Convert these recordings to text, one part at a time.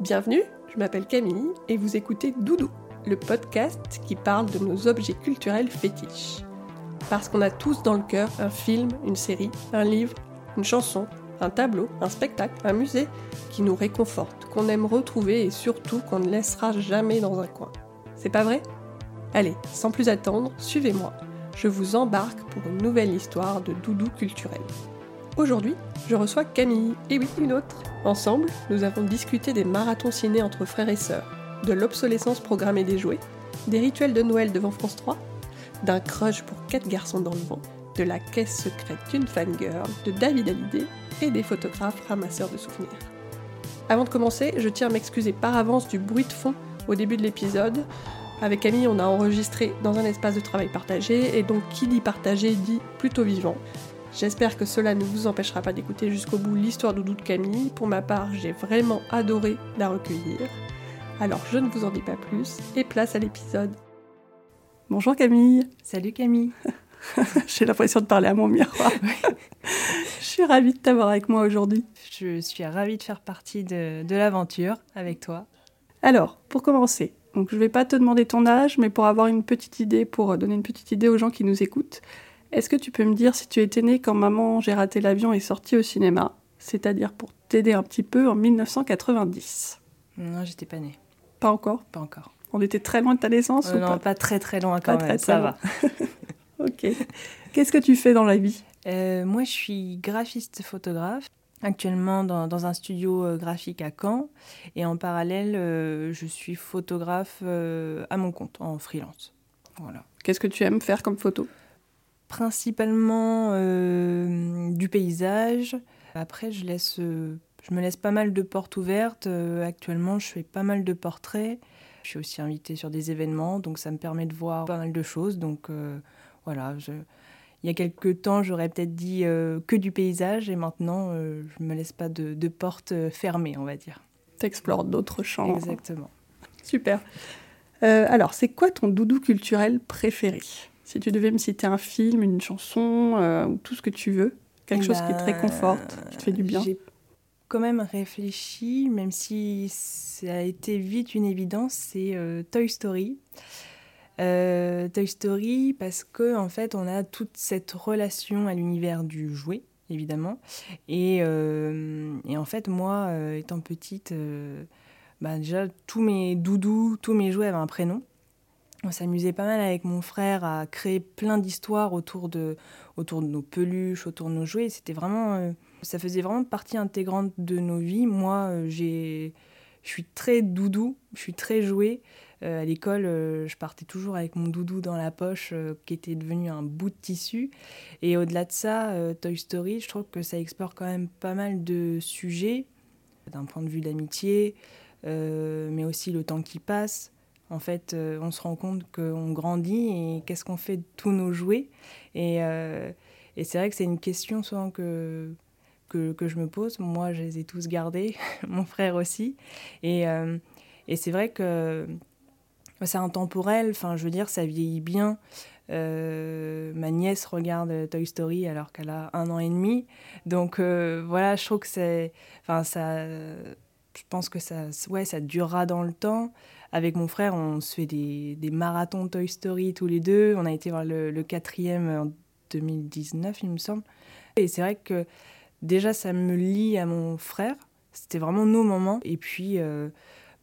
Bienvenue, je m'appelle Camille et vous écoutez Doudou, le podcast qui parle de nos objets culturels fétiches. Parce qu'on a tous dans le cœur un film, une série, un livre, une chanson, un tableau, un spectacle, un musée qui nous réconforte, qu'on aime retrouver et surtout qu'on ne laissera jamais dans un coin. C'est pas vrai? Allez, sans plus attendre, suivez-moi. Je vous embarque pour une nouvelle histoire de doudou culturel. Aujourd'hui, je reçois Camille, et oui, une autre. Ensemble, nous avons discuté des marathons ciné entre frères et sœurs, de l'obsolescence programmée des jouets, des rituels de Noël devant France 3, d'un crush pour quatre garçons dans le vent, de la caisse secrète d'une fangirl, de David Hallyday et des photographes ramasseurs de souvenirs. Avant de commencer, je tiens à m'excuser par avance du bruit de fond au début de l'épisode. Avec Camille, on a enregistré dans un espace de travail partagé, et donc qui dit partagé dit plutôt vivant. J'espère que cela ne vous empêchera pas d'écouter jusqu'au bout l'histoire doudou de Camille. Pour ma part, j'ai vraiment adoré la recueillir. Alors je ne vous en dis pas plus, et place à l'épisode. Bonjour Camille Salut Camille J'ai l'impression de parler à mon miroir. je suis ravie de t'avoir avec moi aujourd'hui. Je suis ravie de faire partie de, de l'aventure avec toi. Alors, pour commencer, donc je ne vais pas te demander ton âge, mais pour avoir une petite idée, pour donner une petite idée aux gens qui nous écoutent, est-ce que tu peux me dire si tu étais née quand Maman, j'ai raté l'avion est sortie au cinéma, c'est-à-dire pour t'aider un petit peu en 1990 Non, j'étais pas née. Pas encore? Pas encore. On était très loin de ta naissance Euh, ou non, pas? pas très très loin quand Pas même, très, ça va. Ok. Qu'est-ce que tu fais dans la vie? Euh, moi, je suis graphiste photographe, actuellement dans, dans un studio euh, graphique à Caen. Et en parallèle, euh, je suis photographe euh, à mon compte, en freelance. Voilà. Qu'est-ce que tu aimes faire comme photo? Principalement euh, du paysage. Après, je, laisse, euh, je me laisse pas mal de portes ouvertes. Euh, actuellement, je fais pas mal de portraits. Je suis aussi invitée sur des événements, donc ça me permet de voir pas mal de choses. Donc euh, voilà, je- il y a quelques temps, j'aurais peut-être dit euh, que du paysage, et maintenant, euh, je me laisse pas de, de portes fermées, on va dire. T'explores d'autres champs. Exactement. Super. Alors, c'est quoi ton doudou culturel préféré? Si tu devais me citer un film, une chanson, euh, ou tout ce que tu veux, quelque Eh chose qui te ben, réconforte, qui te fait du bien. J'ai quand même réfléchi, même si ça a été vite une évidence, c'est euh, Toy Story. Euh, Toy Story parce que en fait on a toute cette relation à l'univers du jouet évidemment et, euh, et en fait moi euh, étant petite euh, bah, déjà tous mes doudous tous mes jouets avaient un prénom on s'amusait pas mal avec mon frère à créer plein d'histoires autour de autour de nos peluches autour de nos jouets c'était vraiment euh, ça faisait vraiment partie intégrante de nos vies moi euh, je suis très doudou je suis très jouet euh, à l'école, euh, je partais toujours avec mon doudou dans la poche qui était devenu un bout de tissu. Et au-delà de ça, Toy Story, je trouve que ça explore quand même pas mal de sujets, d'un point de vue d'amitié, mais aussi le temps qui passe. En fait, euh, on se rend compte qu'on grandit et qu'est-ce qu'on fait de tous nos jouets. Et, euh, et c'est vrai que c'est une question souvent que, que, que je me pose. Moi, je les ai tous gardés, mon frère aussi. Et, euh, et c'est vrai que c'est intemporel, enfin je veux dire, ça vieillit bien. Ma nièce regarde Toy Story alors qu'elle a un an et demi. Donc voilà, je trouve que c'est. Enfin, ça. Je pense que ça, ouais, ça durera dans le temps. Avec mon frère, on se fait des, des marathons Toy Story tous les deux. On a été voir le, le quatrième en 2019, il me semble. Et c'est vrai que déjà, ça me lie à mon frère. C'était vraiment nos moments. Et puis, euh,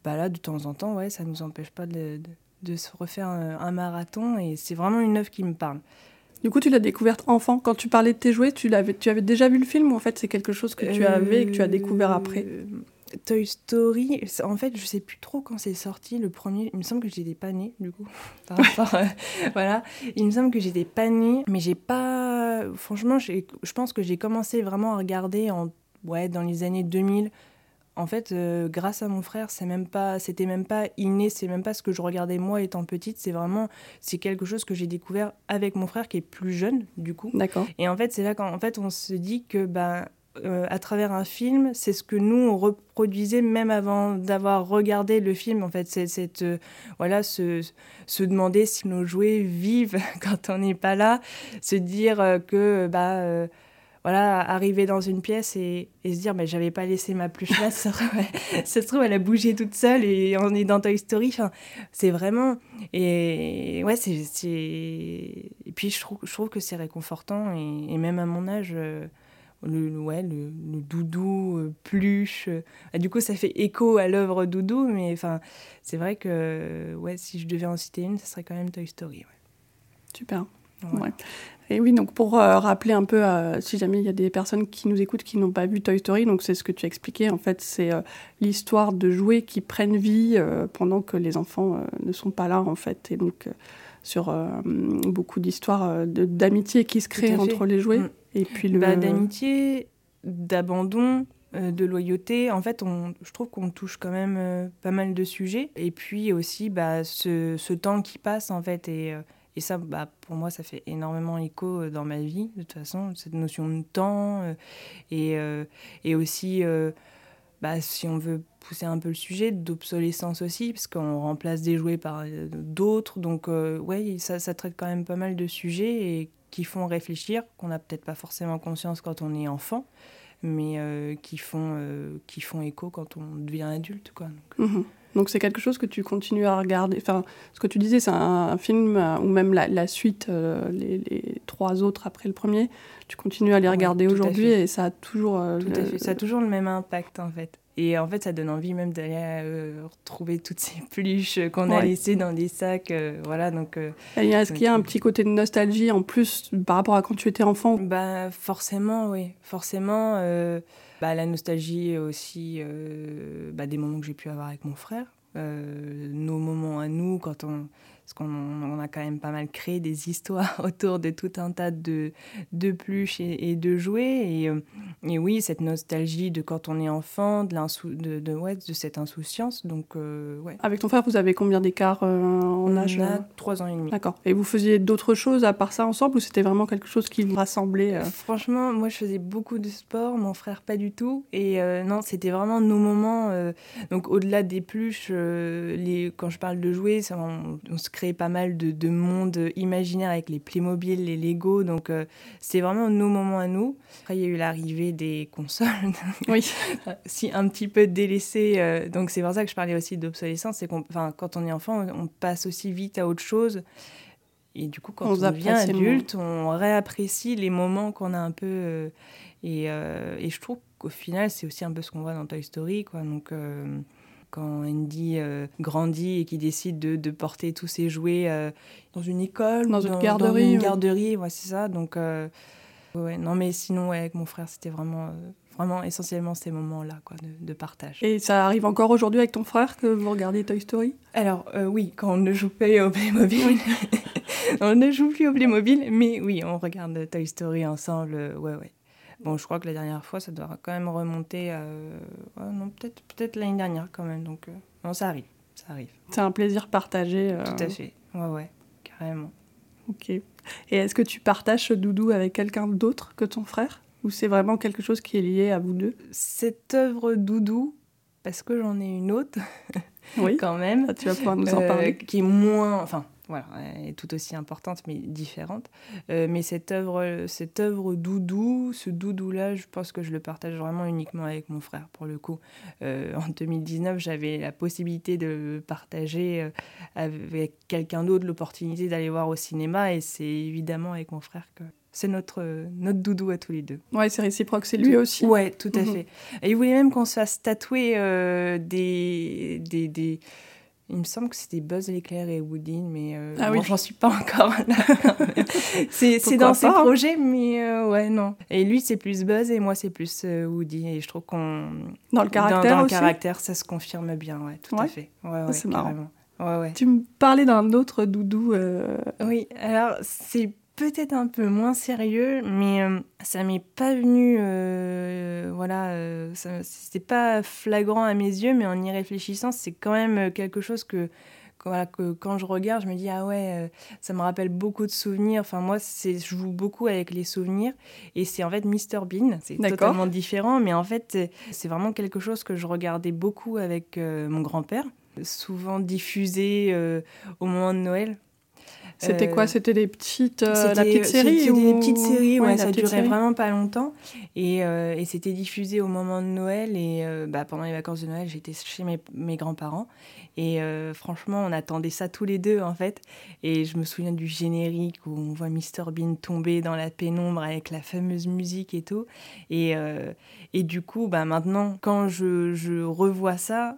bah là, de temps en temps, ouais, ça ne nous empêche pas de, de, de se refaire un, un marathon. Et c'est vraiment une œuvre qui me parle. Du coup, tu l'as découverte enfant. Quand tu parlais de tes jouets, tu, l'avais, tu avais déjà vu le film ou en fait c'est quelque chose que tu avais et que tu as découvert après? Euh, Toy Story, en fait, je sais plus trop quand c'est sorti le premier. Il me semble que j'étais pas née, du coup. Par rapport, euh, voilà. Il me semble que j'étais pas née, mais j'ai pas. Franchement, je pense que j'ai commencé vraiment à regarder en ouais dans les années 2000. En fait, euh, grâce à mon frère, c'est même pas, c'était même pas inné, c'est même pas ce que je regardais moi étant petite. C'est vraiment, c'est quelque chose que j'ai découvert avec mon frère qui est plus jeune, du coup. D'accord. Et en fait, c'est là qu'en fait, on se dit que ben, euh, à travers un film, c'est ce que nous on reproduisait même avant d'avoir regardé le film. En fait, c'est euh, voilà se, se demander si nos jouets vivent quand on n'est pas là, se dire euh, que bah voilà, arriver dans une pièce et, se dire, mais j'avais pas laissé ma pluche là, ça, se trouve, elle a bougé toute seule et on est dans Toy Story. C'est vraiment. Et ouais, c'est. Et puis, je trouve, je trouve que c'est réconfortant et, même à mon âge. Le, ouais, le, doudou, euh, pluche. Euh, bah, du coup, ça fait écho à l'œuvre doudou, mais enfin, c'est vrai que ouais, si je devais en citer une, ce serait quand même Toy Story. Super. Et oui, donc pour euh, rappeler un peu, si jamais il y a des personnes qui nous écoutent qui n'ont pas vu Toy Story, donc c'est ce que tu as expliqué, en fait, c'est l'histoire de jouets qui prennent vie pendant que les enfants ne sont pas là, en fait. Et donc, sur beaucoup d'histoires d'amitié qui se créent entre les jouets. Mm. Et puis le... Bah, d'amitié, d'abandon, euh, de loyauté. En fait, on, je trouve qu'on touche quand même euh, pas mal de sujets. Et puis aussi, bah, ce, ce, temps qui passe, en fait. Et, euh, et ça, bah, pour moi, ça fait énormément écho dans ma vie, de toute façon, cette notion de temps. et, et aussi, bah, si on veut pousser un peu le sujet, d'obsolescence aussi, parce qu'on remplace des jouets par d'autres. Donc, ouais, ça, ça traite quand même pas mal de sujets. Et qui font réfléchir, qu'on n'a peut-être pas forcément conscience quand on est enfant, mais euh, qui, font, euh, qui font écho quand on devient adulte. Quoi. Mhm. Donc c'est quelque chose que tu continues à regarder. Enfin, ce que tu disais, c'est un, film, euh, ou même la, suite, les, trois autres après le premier, tu continues à les regarder aujourd'hui et ça a toujours... tout à fait. Ça a toujours le même impact en fait. Et en fait, ça donne envie même d'aller euh, retrouver toutes ces peluches qu'on a laissées dans des sacs. Euh, voilà, donc. Euh, est-ce qu'il y a un petit côté de nostalgie en plus par rapport à quand tu étais enfant? Bah forcément, oui, forcément. Bah, la nostalgie aussi bah, des moments que j'ai pu avoir avec mon frère, nos moments à nous quand on parce qu'on a quand même pas mal créé des histoires autour de tout un tas de, de pluches et, de jouets. Et, euh, et, oui, cette nostalgie de quand on est enfant, de, de, de, ouais, de cette insouciance. Donc, euh, ouais. Avec ton frère, vous avez combien d'écart euh, en âge a trois ans et demi. D'accord. Et vous faisiez d'autres choses à part ça ensemble ou c'était vraiment quelque chose qui vous rassemblait Franchement, moi, je faisais beaucoup de sport, mon frère pas du tout. Et non, c'était vraiment nos moments. donc, au-delà des pluches, les, quand je parle de jouets, ça, on, on se créé pas mal de, de mondes imaginaires avec les Playmobil, les Lego. Donc, euh, c'est vraiment nos moments à nous. Après, il y a eu l'arrivée des consoles. oui. si un petit peu délaissé. Euh, donc, c'est pour ça que je parlais aussi d'obsolescence. C'est qu'on, quand on est enfant, on passe aussi vite à autre chose. Et du coup, quand on, devient adulte, on réapprécie les moments qu'on a un peu. Euh, et, et, je trouve qu'au final, c'est aussi un peu ce qu'on voit dans Toy Story. Quoi. Donc quand Andy euh, grandit et qu'il décide de, de, porter tous ses jouets euh, dans une école, dans, une garderie. Dans une garderie, ouais, c'est ça. Donc, euh, ouais, non, mais sinon, ouais, avec mon frère, c'était vraiment, vraiment essentiellement ces moments-là quoi, de, de, partage. Et ça arrive encore aujourd'hui avec ton frère que vous regardez Toy Story? Alors, oui, quand on ne joue pas au Playmobil. on ne joue plus au Playmobil, mais oui, on regarde Toy Story ensemble, ouais, ouais. Bon, je crois que la dernière fois, ça doit quand même remonter à. non, peut-être peut l'année dernière quand même. Donc, euh, non, ça arrive. Ça arrive. C'est un plaisir partagé. Euh, Tout à fait. Ouais, ouais, carrément. Ok. Et est-ce que tu partages ce doudou avec quelqu'un d'autre que ton frère? Ou c'est vraiment quelque chose qui est lié à vous deux? Cette œuvre doudou, parce que j'en ai une autre, oui. quand même. Ah, tu vas pouvoir nous en parler. Euh, qui est moins. Enfin, voilà, elle est tout aussi importante mais différente. Euh, mais cette œuvre, cette œuvre doudou, ce doudou-là, je pense que je le partage vraiment uniquement avec mon frère pour le coup. Euh, en 2019, j'avais la possibilité de partager euh, avec quelqu'un d'autre l'opportunité d'aller voir au cinéma et c'est évidemment avec mon frère que c'est notre, notre doudou à tous les deux. Ouais, c'est réciproque, c'est lui aussi. Ouais, tout à mhm. fait. Et il voulait même qu'on se fasse tatouer des, des, des il me semble que c'était Buzz l'éclair et Woody, mais euh, ah oui. j'en suis pas encore là. c'est dans ses projets, mais euh, ouais, non. Et lui, c'est plus Buzz et moi, c'est plus euh, Woody. Et je trouve qu'on. Dans le caractère Dans, dans le caractère, ça se confirme bien, ouais, tout à fait. Ouais, ouais, c'est marrant. Ouais, ouais. Tu me parlais d'un autre doudou. Oui, alors c'est peut-être un peu moins sérieux, mais euh, ça m'est pas venu, euh, voilà, euh, c'était pas flagrant à mes yeux, mais en y réfléchissant, c'est quand même quelque chose que, voilà, que quand je regarde, je me dis ah ouais, ça me rappelle beaucoup de souvenirs. Enfin moi, c'est, je joue beaucoup avec les souvenirs, et c'est en fait Mr Bean, c'est totalement différent, mais en fait c'est vraiment quelque chose que je regardais beaucoup avec mon grand-père, souvent diffusé au moment de Noël. C'était quoi? C'était des petites, la petite série c'était ou... des petites séries, ouais, la ça durait série. vraiment pas longtemps. Et, euh, et c'était diffusé au moment de Noël. Et euh, bah, pendant les vacances de Noël, j'étais chez mes, mes grands-parents. Et euh, franchement, on attendait ça tous les deux, en fait. Et je me souviens du générique où on voit Mr Bean tomber dans la pénombre avec la fameuse musique et tout. Et, euh, et du coup, bah, maintenant, quand je, je revois ça,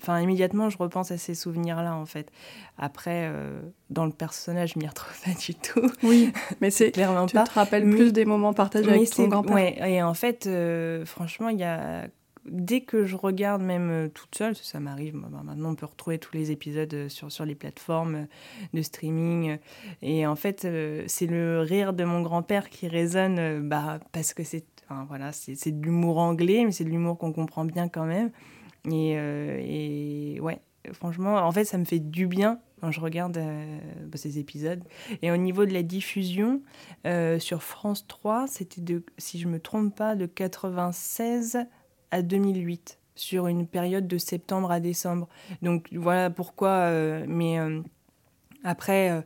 enfin immédiatement je repense à ces souvenirs là en fait. Après euh, dans le personnage je m'y retrouve pas du tout. Oui, mais c'est clairement tu pas. te rappelles Mais- plus des moments partagés avec ton grand-père. ouais et en fait euh, franchement il y a dès que je regarde même euh, toute seule ça m'arrive bah, maintenant on peut retrouver tous les épisodes sur sur les plateformes de streaming et en fait euh, c'est le rire de mon grand-père qui résonne bah parce que c'est enfin, voilà c'est de l'humour anglais mais c'est de l'humour qu'on comprend bien quand même et, euh, et ouais franchement en fait ça me fait du bien quand je regarde euh, bah, ces épisodes et au niveau de la diffusion euh, sur France 3, c'était de, si je me trompe pas, de 96 à 2008, sur une période de septembre à décembre. Donc voilà pourquoi. mais après,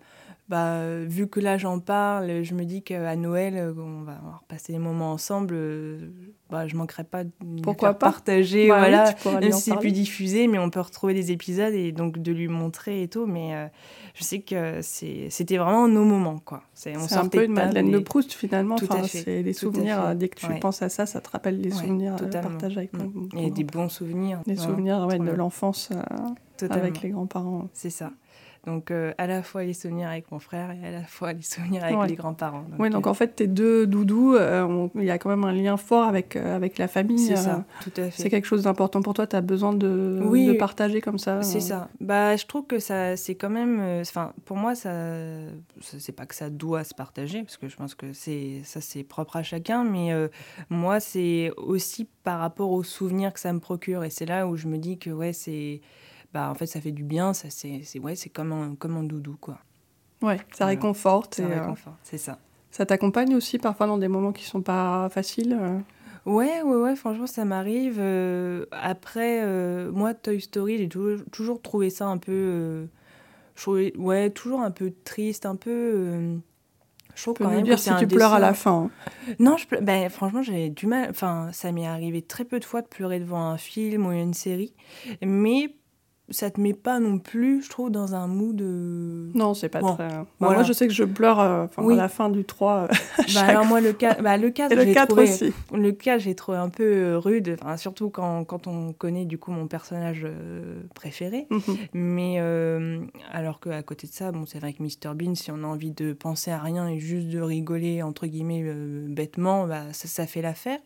bah, euh, vu que là j'en parle, je me dis qu'à Noël, euh, on va avoir passé des moments ensemble. euh, bah, je manquerai pas de Pourquoi pas partager. Bah oui, voilà, lui même si c'est plus diffusé, mais on peut retrouver des épisodes et donc de lui montrer et tout. Mais euh, je sais que c'était vraiment nos moments, quoi. C'est un peu une Madeleine de Proust finalement. Tout à Enfin, fait, c'est des souvenirs. Dès que tu Ouais. penses à ça, ça te rappelle des Ouais, souvenirs partagés avec ton, Mm. ton Et des bons souvenirs. des souvenirs ouais, trop de l'enfance euh, avec les grands-parents. C'est ça. Donc euh, à la fois les souvenirs avec mon frère et à la fois les souvenirs avec Ouais. les grands-parents. Oui, donc euh, en fait, tes deux doudous, euh, il y a quand même un lien fort avec, avec la famille. c'est ça, tout à C'est fait. quelque chose d'important pour toi, tu as besoin de, Oui. de partager comme ça. C'est ça. Bah, je trouve que ça, c'est quand même. Enfin, pour moi, ça, c'est pas que ça doit se partager, parce que je pense que c'est ça, c'est propre à chacun. Mais moi, c'est aussi par rapport aux souvenirs que ça me procure, et c'est là où je me dis que ouais, c'est, bah, en fait, ça fait du bien. Ça, c'est, ouais, c'est comme un, comme un doudou, quoi. Ouais, ça Voilà. réconforte. Ça euh, réconforte, c'est ça. ça t'accompagne aussi parfois dans des moments qui sont pas faciles. euh. Ouais, ouais, ouais, franchement, ça m'arrive. Euh, après, euh, moi, Toy Story, j'ai toujours, toujours trouvé ça un peu. euh, je ouais, toujours un peu triste, un peu. je trouve quand même dire que si tu pleures à la fin. hein. Non, je ben, franchement, j'avais du mal. Enfin, ça m'est arrivé très peu de fois de pleurer devant un film ou une série. Mais ça te met pas non plus, je trouve, dans un mood. de Non, c'est pas Bon, très. Bah, voilà. Moi, je sais que je pleure euh, Oui. à la fin du 3. euh, Bah, alors, moi, le cas, bah, le cas, Et le j'ai 4 trouvé. aussi. Le cas, j'ai trouvé un peu euh, rude, surtout quand, quand on connaît du coup mon personnage euh, préféré. Mhm. Mais euh, alors qu'à côté de ça, bon, c'est vrai que Mr Bean, si on a envie de penser à rien et juste de rigoler entre guillemets euh, bêtement, bah, ça, ça fait l'affaire.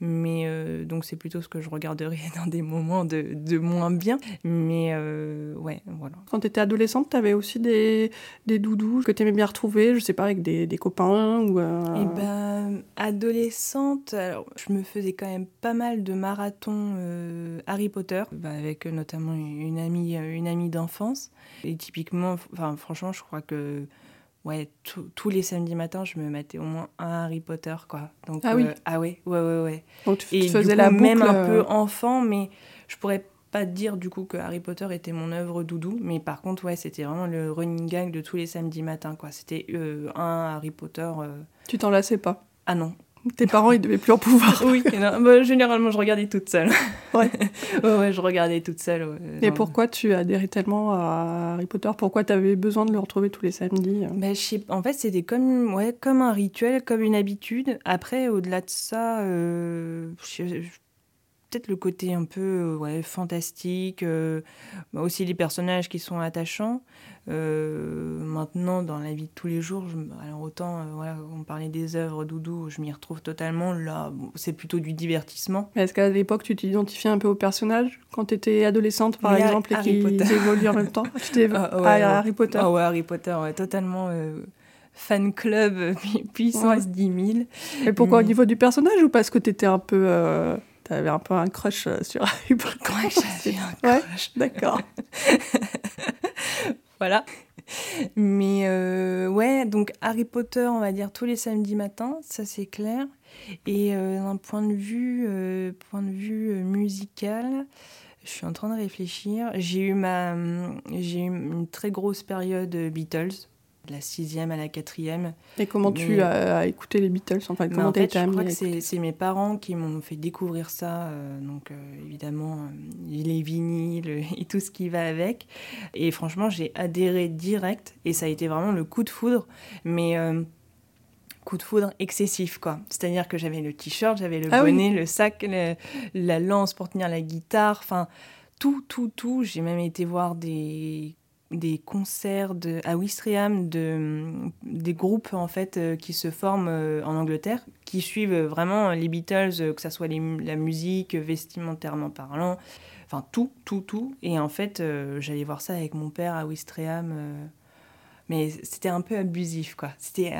Mais euh, donc c'est plutôt ce que je regarderai dans des moments de, de moins bien. Mais euh, ouais, voilà. Quand tu étais adolescente, tu avais aussi des, des doudous que tu aimais bien retrouver, je sais pas, avec des, des copains ou. euh, Et ben, adolescente, alors, je me faisais quand même pas mal de marathons euh, Harry Potter, bah, avec euh, notamment une amie, une amie d'enfance. Et typiquement, enfin, franchement, je crois que ouais, tous- les samedis matins, je me mettais au moins un Harry Potter, quoi. Donc, Ah oui. ah ouais, ouais, ouais, ouais. Donc tu Et te du faisais coup, la boucle. même un peu enfant, mais je pourrais pas dire du coup que Harry Potter était mon œuvre doudou, mais par contre, ouais, c'était vraiment le running gag de tous les samedis matins, quoi. C'était euh, un Harry Potter. euh, Tu t'en lassais pas? Ah non, Tes parents, ils devaient plus en pouvoir. oui, non, bah, généralement je regardais toute seule. Ouais. ouais, ouais, je regardais toute seule. ouais. Et pourquoi tu adhérais tellement à Harry Potter? Pourquoi tu avais besoin de le retrouver tous les samedis? Euh Bah, je sais- En fait, c'était comme, ouais, comme un rituel, comme une habitude. Après, au-delà de ça, euh, je- peut-être le côté un peu euh, ouais, fantastique, euh, aussi les personnages qui sont attachants. Euh, maintenant, dans la vie de tous les jours, je, alors autant, euh, voilà, on parlait des œuvres doudou, je m'y retrouve totalement. Là, bon, c'est plutôt du divertissement. Mais Est-ce qu'à l'époque, tu t'identifiais un peu au personnage quand tu étais adolescente, par à- exemple, et Harry qu'ils Potter. évoluent en même temps? Tu Ah, à ouais, ouais. Harry Potter Ah ouais, Harry Potter, ouais, totalement fan club pu- puissance Ouais. 10 000. Et pourquoi au niveau du personnage ou parce que tu étais un peu. euh, T'avais un peu un crush euh, sur Harry Potter Ouais, j'avais un Ouais, crush. d'accord. Voilà. Mais euh, ouais, donc Harry Potter, on va dire tous les samedis matins, ça c'est clair. Et euh, d'un point de vue, euh, point de vue musical, je suis en train de réfléchir. J'ai eu ma, hum, j'ai eu une très grosse période Beatles. De la sixième à la quatrième. Et comment tu as écouté les Beatles? Enfin, comment tu été amené Je crois que c'est mes parents qui m'ont fait découvrir ça. Euh, donc, euh, évidemment, les vinyles et tout ce qui va avec. Et franchement, j'ai adhéré direct. Et ça a été vraiment le coup de foudre. Mais coup de foudre excessif, quoi. C'est-à-dire que j'avais le t-shirt, j'avais le ah bonnet, le sac, la lance pour tenir la guitare, enfin, tout, tout, tout. J'ai même été voir des des concerts de, à Wistreham de, des groupes en fait euh, qui se forment euh, en Angleterre, qui suivent vraiment les Beatles, euh, que ce soit la musique, vestimentairement parlant, enfin tout, tout, tout. Et en fait, j'allais voir ça avec mon père à Wistreham mais c'était un peu abusif, quoi. C'était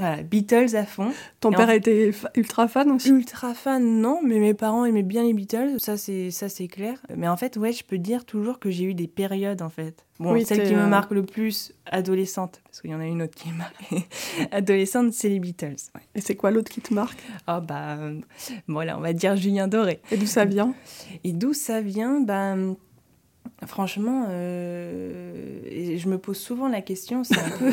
euh, Beatles à fond. Ton père était ultra fan aussi? Ultra fan, non, mais mes parents aimaient bien les Beatles, ça c'est ça c'est clair. Mais en fait, ouais, je peux dire toujours que j'ai eu des périodes, en fait. Bon, celle qui me euh, marque le plus, adolescente, parce qu'il y en a une autre qui m'a adolescente, c'est les Beatles. Et c'est quoi l'autre qui te marque? Ah bah, voilà, on va dire Julien Doré. Et d'où ça vient? Et d'où ça vient? Bah Franchement, euh, je me pose souvent la question, c'est un peu...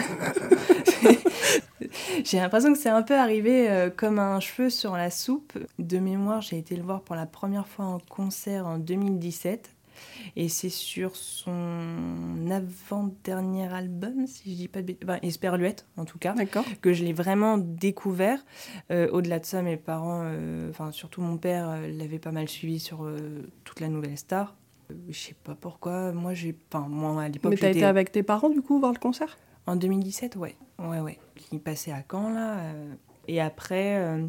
j'ai l'impression que c'est un peu arrivé euh, comme un cheveu sur la soupe. De mémoire, j'ai été le voir pour la première fois en concert en 2017. Et c'est sur son avant-dernier album, si je dis pas de bêtises, enfin, Esperluette en tout cas, que je l'ai vraiment découvert. Euh, au-delà de ça, mes parents, enfin surtout mon père, l'avait pas mal suivi sur toute la nouvelle star. Je sais pas pourquoi. Moi, j'ai. Enfin, moi, à l'époque. Mais t'as été avec tes parents, du coup, voir le concert? En 2017, ouais. Ouais, ouais. Il passait à Caen, là. Euh, et après, euh,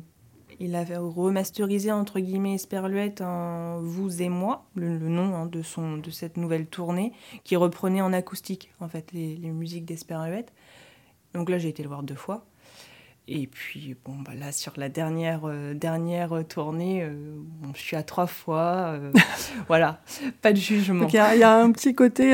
il avait remasterisé, entre guillemets, Esperluette en Vous et moi, le, nom hein, de, son, de cette nouvelle tournée, qui reprenait en acoustique, en fait, les, les musiques d'Esperluette. Donc là, j'ai été le voir deux fois. Et puis, bon, bah là, sur la dernière, euh, dernière tournée, euh, je suis à trois fois. Euh, voilà, pas de jugement. Il y, a un petit côté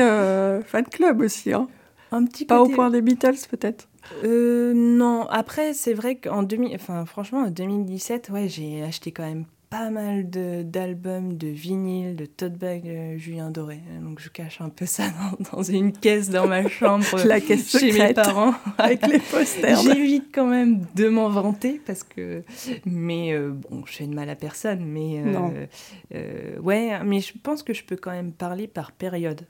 fan club aussi. Hein. Un petit Pas au point des Beatles, peut-être Non, après, c'est vrai qu'en 2000, enfin, franchement, en 2017, ouais, j'ai acheté quand même pas mal d'albums, de, vinyles, de tote bag euh, Julien Doré. Donc je cache un peu ça dans, une caisse dans ma chambre La caisse chez mes parents avec les posters. J'évite quand même de m'en vanter parce que mais euh, bon, je fais de mal à personne mais euh, ouais, mais je pense que je peux quand même parler par période.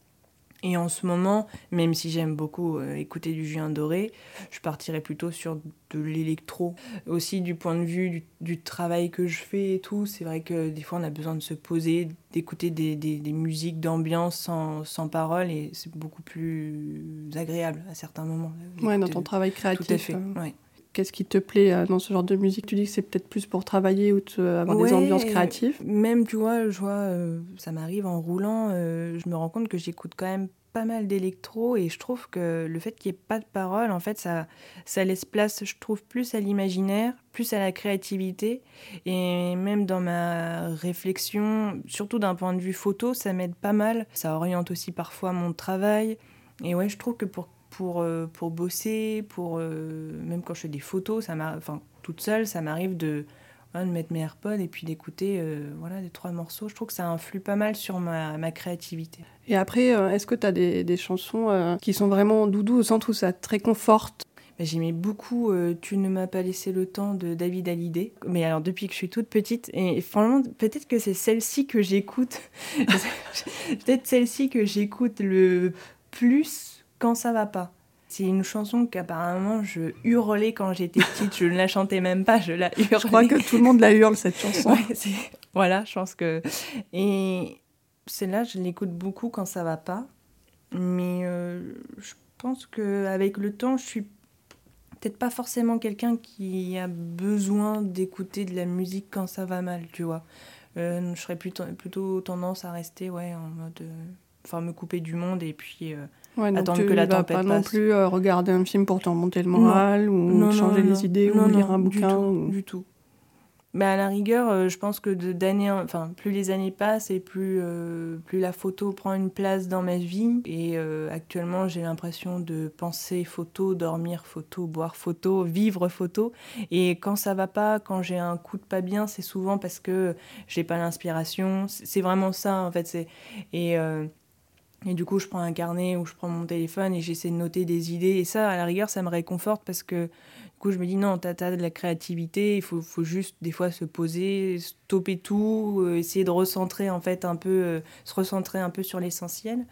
Et en ce moment, même si j'aime beaucoup euh, écouter du Julien Doré, je partirais plutôt sur de l'électro. Aussi du point de vue du, travail que je fais et tout, c'est vrai que des fois on a besoin de se poser, d'écouter des, des, musiques d'ambiance sans, sans parole et c'est beaucoup plus agréable à certains moments. Ouais, dans ton travail créatif. Tout à fait, euh, ouais. Qu'est-ce qui te plaît euh, dans ce genre de musique? Tu dis que c'est peut-être plus pour travailler ou avoir des ambiances créatives? Même, tu vois, je vois ça m'arrive en roulant, je me rends compte que j'écoute quand même pas mal d'électro et je trouve que le fait qu'il n'y ait pas de parole, en fait, ça, ça laisse place, je trouve, plus à l'imaginaire, plus à la créativité. Et même dans ma réflexion, surtout d'un point de vue photo, ça m'aide pas mal. Ça oriente aussi parfois mon travail. Et ouais, je trouve que pour, pour, euh, pour bosser, pour, euh, même quand je fais des photos, ça enfin, toute seule, ça m'arrive de de mettre mes AirPods et puis d'écouter euh, voilà, des trois morceaux. Je trouve que ça influe pas mal sur ma, ma créativité. Et après, euh, est-ce que tu as des, des chansons qui sont vraiment doudou au sens où ça te réconforte? Bah, J'aimais beaucoup Tu ne m'as pas laissé le temps de David Hallyday. Mais alors, depuis que je suis toute petite, et franchement, peut-être que c'est celle-ci que j'écoute. peut-être celle-ci que j'écoute le plus quand ça va pas. C'est une chanson qu'apparemment je hurlais quand j'étais petite. Je ne la chantais même pas, je la hurlais. Je crois que tout le monde la hurle cette chanson. voilà, je pense que. Et celle-là, je l'écoute beaucoup quand ça va pas. Mais euh, je pense qu'avec le temps, je suis peut-être pas forcément quelqu'un qui a besoin d'écouter de la musique quand ça va mal, tu vois. Euh, je serais plutôt, plutôt tendance à rester ouais, en mode. Euh, enfin, me couper du monde et puis Ouais, attendre que la tempête pas non plus euh, regarder un film pour te remonter le moral ou changer les idées ou lire un bouquin. Du tout. Du tout. Mais à la rigueur, euh, je pense que d'année, enfin, plus les années passent et plus, euh, plus la photo prend une place dans ma vie. Et actuellement, j'ai l'impression de penser photo, dormir photo, boire photo, vivre photo. Et quand ça va pas, quand j'ai un coup de pas bien, c'est souvent parce que j'ai pas l'inspiration. C'est vraiment ça, en fait. Et Et du coup, je prends un carnet ou je prends mon téléphone et j'essaie de noter des idées. Et ça, à la rigueur, ça me réconforte parce que du coup, je me dis non, t'as as de la créativité, il faut, faut, juste des fois se poser, stopper tout, euh, essayer de recentrer en fait un peu, euh, se recentrer un peu sur l'essentiel.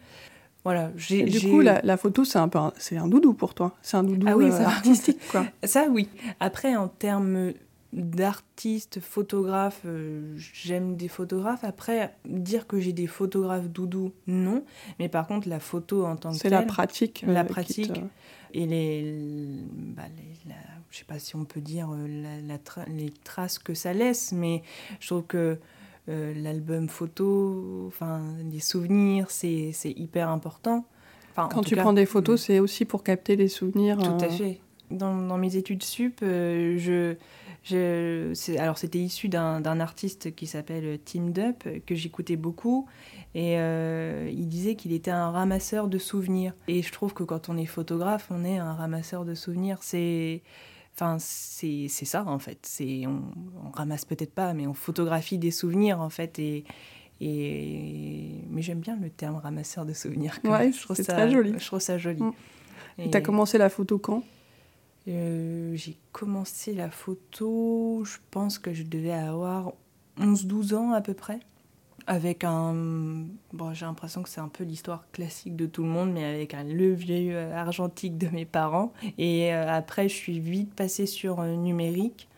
Voilà, j'ai, du coup, la, la photo, c'est un peu, c'est un doudou pour toi. C'est un doudou ah oui, euh, artistique, quoi. ça, oui. Après, en termes d'artistes, photographes, euh, j'aime des photographes. Après, dire que j'ai des photographes doudou, non. Mais par contre, la photo en tant que C'est la pratique. La euh, pratique. Et les, bah, les la, je sais pas si on peut dire euh, la, les traces que ça laisse, mais je trouve que l'album photo, enfin, les souvenirs, c'est hyper important. Enfin, Quand tu prends des photos, c'est aussi pour capter des souvenirs. Tout à fait. Dans, dans, mes études sup, je je, alors c'était issu d'un artiste qui s'appelle Tim Dup, que j'écoutais beaucoup, et euh, il disait qu'il était un ramasseur de souvenirs. Et je trouve que quand on est photographe, on est un ramasseur de souvenirs. C'est... Enfin, c'est ça en fait. C'est on, on ramasse peut-être pas, mais on photographie des souvenirs en fait. Et, et mais j'aime bien le terme ramasseur de souvenirs. Ouais, je trouve ça très joli. Je trouve ça joli. Mm. Et t'as commencé la photo quand? Euh, j'ai commencé la photo, je pense que je devais avoir 11-12 ans à peu près. Avec un. Bon, j'ai l'impression que c'est un peu l'histoire classique de tout le monde, mais avec un levier euh, argentique de mes parents. Et euh, après, je suis vite passée sur numérique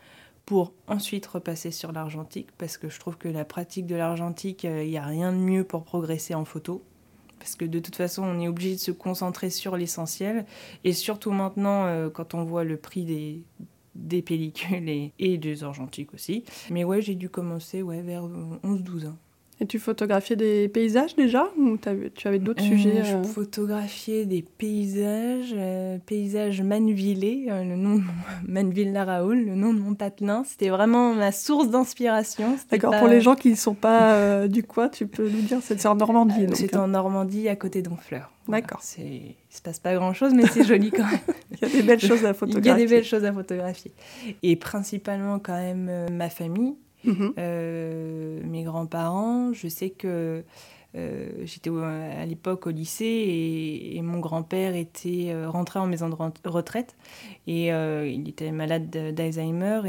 pour ensuite repasser sur l'argentique, parce que je trouve que la pratique de l'argentique, il n'y a rien de mieux pour progresser en photo parce que de toute façon, on est obligé de se concentrer sur l'essentiel. Et surtout maintenant, euh, quand on voit le prix des, des pellicules et, des argentiques aussi. Mais ouais, j'ai dû commencer ouais, vers 11-12 ans. Et tu photographiais des paysages déjà ou tu avais d'autres euh, sujets Je euh photographiais des paysages, euh, paysages manvillés, le nom de Manville-la-Raoul, le nom de mon patelin. C'était vraiment ma source d'inspiration. D'accord, pour les gens qui ne sont pas du coin, tu peux nous dire, c'est en Normandie. c'est hein. en Normandie, à côté d'Honfleur. D'accord. Il ne se passe pas grand-chose, mais c'est joli quand même. Il y a des belles choses à photographier. Il y a des belles choses à photographier. Et principalement quand même ma famille Mhm. Euh, mes grands-parents, je sais que euh, j'étais à l'époque au lycée et, mon grand-père était euh, rentré en maison de retraite et il était malade d'Alzheimer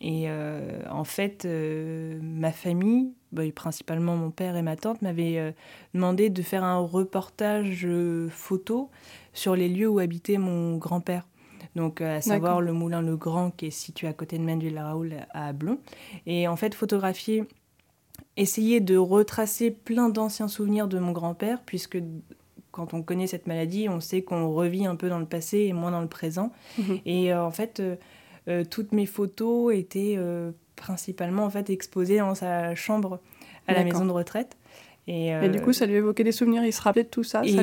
et, en fait ma famille, bah, principalement mon père et ma tante, m'avaient demandé de faire un reportage photo sur les lieux où habitait mon grand-père donc à savoir le moulin Le Grand qui est situé à côté de Menville-la-Raoul à Blon. Et en fait, photographier, essayer de retracer plein d'anciens souvenirs de mon grand-père, puisque quand on connaît cette maladie, on sait qu'on revit un peu dans le passé et moins dans le présent. Mhm. Et euh, en fait, euh, euh, toutes mes photos étaient principalement en fait exposées dans sa chambre à la maison de retraite. Et, du coup, ça lui évoquait des souvenirs, il se rappelait de tout ça, ça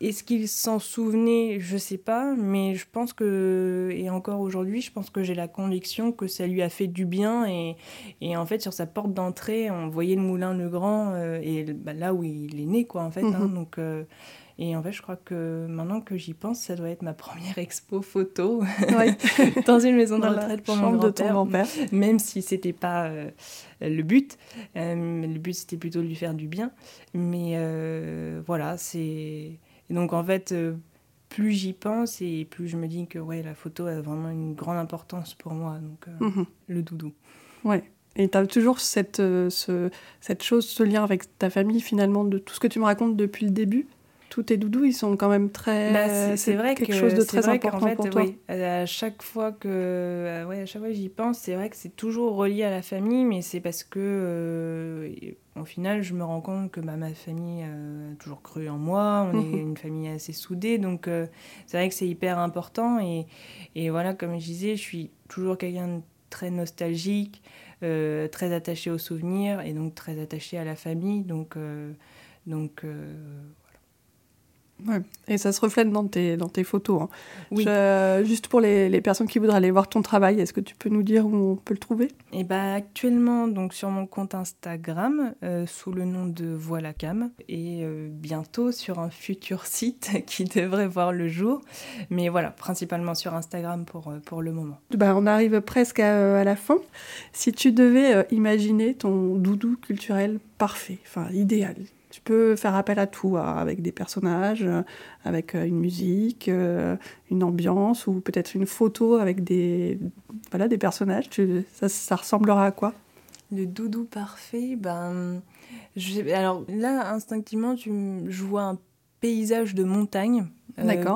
est-ce qu'il s'en souvenait? Je sais pas, mais je pense que, et encore aujourd'hui, je pense que j'ai la conviction que ça lui a fait du bien. Et, et en fait, sur sa porte d'entrée, on voyait le moulin Le Grand, euh, et bah, là où il est né, quoi, en fait. Hein. Mhm. donc, euh, et en fait, je crois que maintenant que j'y pense, ça doit être ma première expo photo dans une maison de retraite pour mon grand-père. même si c'était pas euh, le but. le but, c'était plutôt de lui faire du bien. Mais voilà, c'est et donc en fait, euh, plus j'y pense et plus je me dis que ouais, la photo a vraiment une grande importance pour moi, donc euh, mhm. le doudou. Ouais. Et tu as toujours cette, euh, ce, cette chose, ce lien avec ta famille finalement, de tout ce que tu me racontes depuis le début? Tous tes doudous, ils sont quand même très. Bah, c'est vrai quelque chose de très important fait, pour toi. Oui, à chaque fois que, ouais, à chaque fois j'y pense, c'est vrai que c'est toujours relié à la famille, mais c'est parce que, au final, je me rends compte que bah, ma famille a toujours cru en moi. On est mhm. une famille assez soudée, donc c'est vrai que c'est hyper important. Et, et voilà, comme je disais, je suis toujours quelqu'un de très nostalgique, très attaché aux souvenirs et donc très attaché à la famille. Donc, donc Ouais. Et ça se reflète dans tes, dans tes photos. Hein. Oui. juste pour les, les, personnes qui voudraient aller voir ton travail, est-ce que tu peux nous dire où on peut le trouver? Et eh ben, Actuellement, donc, sur mon compte Instagram, euh, sous le nom de Voilà Cam, et euh, bientôt sur un futur site qui devrait voir le jour. Mais voilà, principalement sur Instagram pour, euh, pour le moment. Bah, on arrive presque à, à la fin. Si tu devais imaginer ton doudou culturel parfait, enfin idéal, Tu peux faire appel à tout, avec des personnages, euh, avec euh, une musique, euh, une ambiance ou peut-être une photo avec des, voilà, des personnages. ça, ça ressemblera à quoi? Le doudou parfait, ben, je, alors là, instinctivement, tu, je vois un paysage de montagne,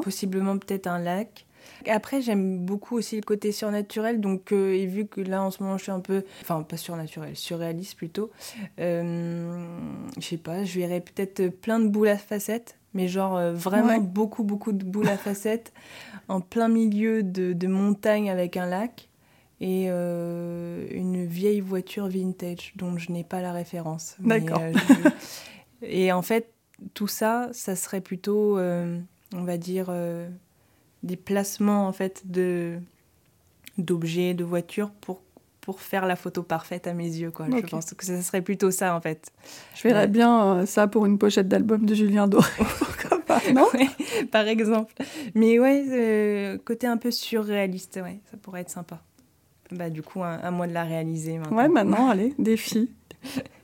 possiblement peut-être un lac. Après, j'aime beaucoup aussi le côté surnaturel, donc euh, et vu que là en ce moment je suis un peu, enfin pas surnaturel, surréaliste plutôt, euh, je sais pas, je verrais peut-être plein de boules à facettes, mais genre euh, vraiment beaucoup beaucoup de boules à facettes en plein milieu de, de montagnes avec un lac et une vieille voiture vintage dont je n'ai pas la référence. D'accord. et en fait, tout ça, ça serait plutôt, on va dire des placements en fait de d'objets, de voitures pour pour faire la photo parfaite à mes yeux quoi. Je pense que ça serait plutôt ça en fait. Je verrais bien euh, ça pour une pochette d'album de Julien Doré. non Par exemple. Mais ouais, euh, côté un peu surréaliste, ouais, ça pourrait être sympa. Bah du coup, à, moi de la réaliser maintenant. Ouais, maintenant, allez, défi.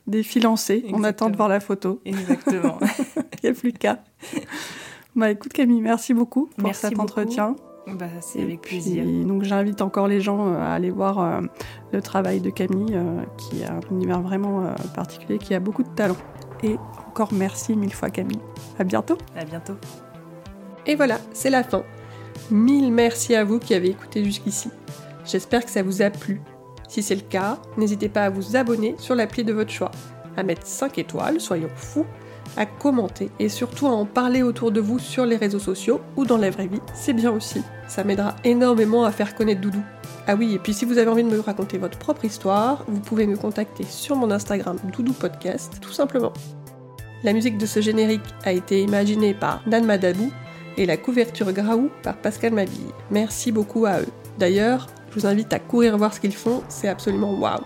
Défi lancé. On attend de voir la photo. Exactement. Il n'y a plus qu'à. Bah écoute Camille, merci beaucoup pour cet entretien. Bah, c'est avec plaisir. Donc j'invite encore les gens euh, à aller voir euh, le travail de Camille, euh, qui a un univers vraiment particulier, qui a beaucoup de talent. Et encore merci mille fois Camille. À bientôt. À bientôt. Et voilà, c'est la fin. Mille merci à vous qui avez écouté jusqu'ici. J'espère que ça vous a plu. Si c'est le cas, n'hésitez pas à vous abonner sur l'appli de votre choix, à mettre 5 étoiles, soyons fous, à commenter et surtout à en parler autour de vous sur les réseaux sociaux ou dans la vraie vie, c'est bien aussi. Ça m'aidera énormément à faire connaître Doudou. Ah oui, et puis si vous avez envie de me raconter votre propre histoire, vous pouvez me contacter sur mon Instagram Doudou Podcast, tout simplement. La musique de ce générique a été imaginée par Dan Madabou et la couverture Graou par Pascal Mabille. Merci beaucoup à eux. D'ailleurs, je vous invite à courir voir ce qu'ils font, c'est absolument waouh.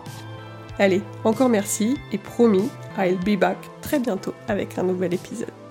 Allez, encore merci et promis, I'll be back très bientôt avec un nouvel épisode.